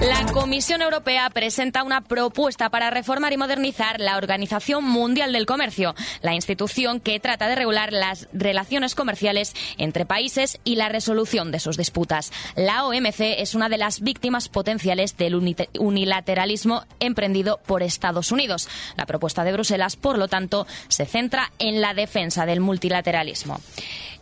La Comisión Europea presenta una propuesta para reformar y modernizar la Organización Mundial del Comercio, la institución que trata de regular las relaciones comerciales entre países y la resolución de sus disputas. La OMC es una de las víctimas potenciales del unilateralismo emprendido por Estados Unidos. La propuesta de Bruselas, por lo tanto, se centra en la defensa del multilateralismo.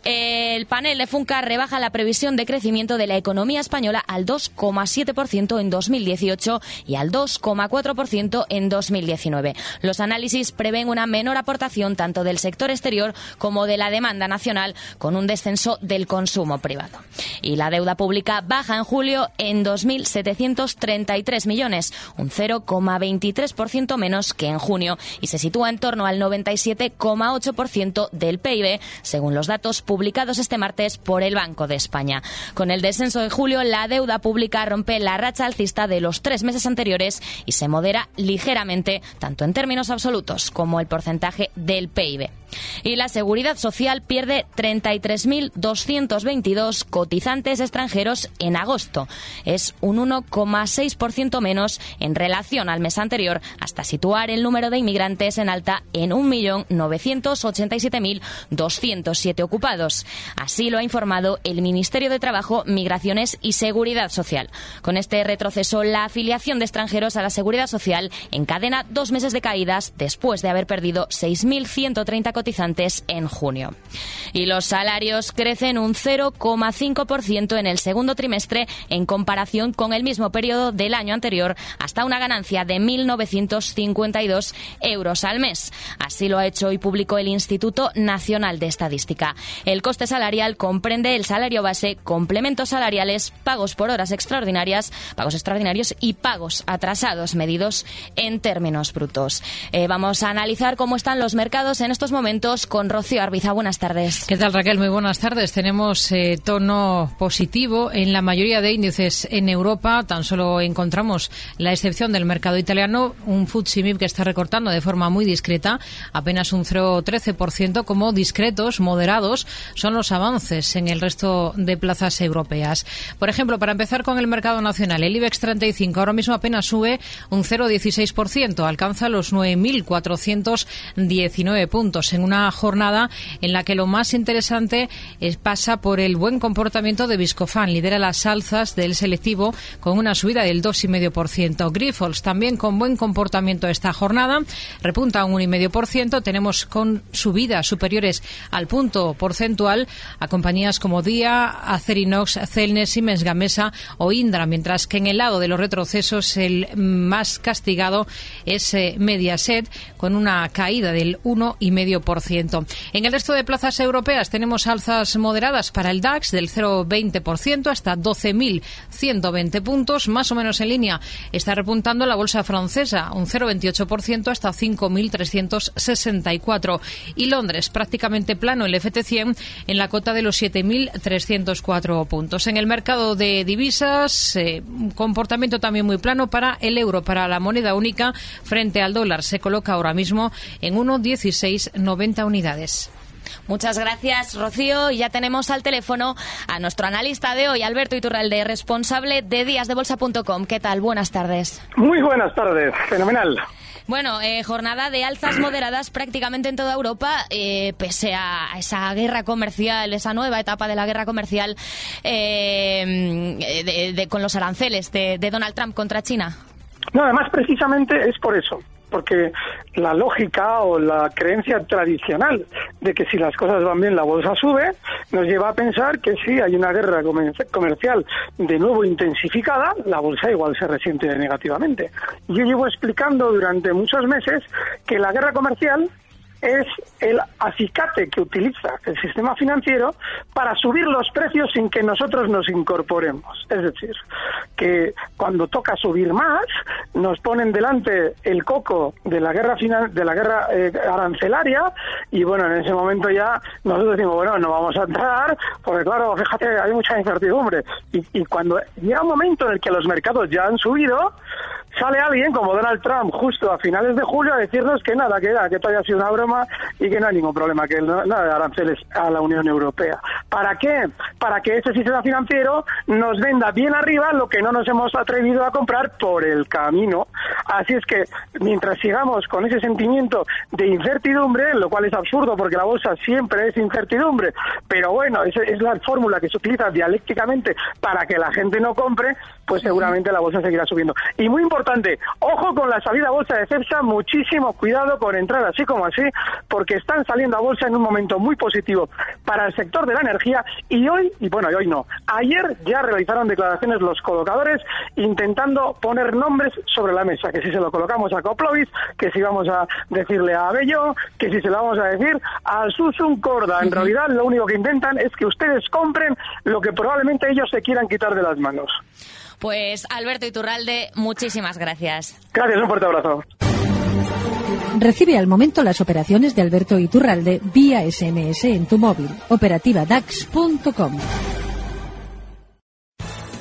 El panel de Funca rebaja la previsión de crecimiento de la economía española al 2,7% en 2018 y al 2,4% en 2019. Los análisis prevén una menor aportación tanto del sector exterior como de la demanda nacional, con un descenso del consumo privado. Y la deuda pública baja en julio en 2.733 millones, un 0,23% menos que en junio, y se sitúa en torno al 97,8% del PIB, según los datos publicados publicados este martes por el Banco de España. Con el descenso de julio, la deuda pública rompe la racha alcista de los tres meses anteriores y se modera ligeramente, tanto en términos absolutos como el porcentaje del PIB. Y la Seguridad Social pierde 33.222 cotizantes extranjeros en agosto. Es un 1,6% menos en relación al mes anterior, hasta situar el número de inmigrantes en alta en 1.987.207 ocupados. Así lo ha informado el Ministerio de Trabajo, Migraciones y Seguridad Social. Con este retroceso, la afiliación de extranjeros a la Seguridad Social encadena dos meses de caídas después de haber perdido 6.130 cotizantes en junio. Y los salarios crecen un 0,5% en el segundo trimestre en comparación con el mismo periodo del año anterior, hasta una ganancia de 1.952 euros al mes. Así lo ha hecho y publicó el Instituto Nacional de Estadística. El coste salarial comprende el salario base, complementos salariales, pagos por horas extraordinarias, pagos extraordinarios y pagos atrasados medidos en términos brutos. Eh, vamos a analizar cómo están los mercados en estos momentos con Rocío Arbiza. Buenas tardes. ¿Qué tal, Raquel? Muy buenas tardes. Tenemos eh, tono positivo en la mayoría de índices en Europa. Tan solo encontramos la excepción del mercado italiano, un FTSE que está recortando de forma muy discreta, apenas un 0,13%, como discretos, moderados, son los avances en el resto de plazas europeas. Por ejemplo, para empezar con el mercado nacional, el IBEX 35 ahora mismo apenas sube un 0,16%, alcanza los 9.419 puntos en una jornada en la que lo más interesante es, pasa por el buen comportamiento de Viscofan. Lidera las alzas del selectivo con una subida del 2,5%. Grifols también con buen comportamiento esta jornada. Repunta un 1,5%. Tenemos con subidas superiores al punto porcentual a compañías como Día, Acerinox, Celnes, Siemens Gamesa o Indra, mientras que en el lado de los retrocesos el más castigado es eh, Mediaset con una caída del 1,5%. En el resto de plazas europeas tenemos alzas moderadas para el DAX del 0,20% hasta 12.120 puntos, más o menos en línea. Está repuntando la bolsa francesa un 0,28% hasta 5.364. Y Londres prácticamente plano el FT100 en la cota de los 7.304 puntos. En el mercado de divisas, eh, un comportamiento también muy plano para el euro, para la moneda única frente al dólar. Se coloca ahora mismo en 1,1690 unidades. Muchas gracias, Rocío. Y ya tenemos al teléfono a nuestro analista de hoy, Alberto Iturralde, responsable de díasdebolsa.com. ¿Qué tal? Buenas tardes. Muy buenas tardes. Fenomenal. Bueno, eh, jornada de alzas moderadas prácticamente en toda Europa, eh, pese a esa guerra comercial, esa nueva etapa de la guerra comercial de, con los aranceles de, de Donald Trump contra China. No, además precisamente es por eso porque la lógica o la creencia tradicional de que si las cosas van bien la bolsa sube, nos lleva a pensar que si hay una guerra comercial de nuevo intensificada, la bolsa igual se resiente negativamente. Yo llevo explicando durante muchos meses que la guerra comercial es el acicate que utiliza el sistema financiero para subir los precios sin que nosotros nos incorporemos. Es decir, que cuando toca subir más, nos ponen delante el coco de la guerra de la guerra eh, arancelaria y bueno, en ese momento ya nosotros decimos, bueno, no vamos a entrar porque claro, fíjate, hay mucha incertidumbre. Y, y cuando llega un momento en el que los mercados ya han subido, sale alguien como Donald Trump justo a finales de julio a decirnos que nada, que, que todavía ha sido una broma y que no hay ningún problema, que no, nada de aranceles a la Unión Europea. ¿Para qué? Para que ese sistema financiero nos venda bien arriba lo que no nos hemos atrevido a comprar por el camino. Así es que mientras sigamos con ese sentimiento de incertidumbre, lo cual es absurdo porque la bolsa siempre es incertidumbre, pero bueno, es la fórmula que se utiliza dialécticamente para que la gente no compre, pues seguramente la bolsa seguirá subiendo. Y muy importante, ojo con la salida a bolsa de CEPSA, muchísimo cuidado con entrar así como así, porque están saliendo a bolsa en un momento muy positivo para el sector de la energía y hoy, y bueno, y hoy no, ayer ya realizaron declaraciones los colocadores intentando poner nombres sobre la mesa, que si se lo colocamos a Coplovis, que si vamos a decirle a Abello, que si se lo vamos a decir a Susun Corda. En realidad lo único que intentan es que ustedes compren lo que probablemente ellos se quieran quitar de las manos. Pues Alberto Iturralde, muchísimas gracias. Gracias, un fuerte abrazo. Recibe al momento las operaciones de Alberto Iturralde vía SMS en tu móvil. Operativa DAX.com.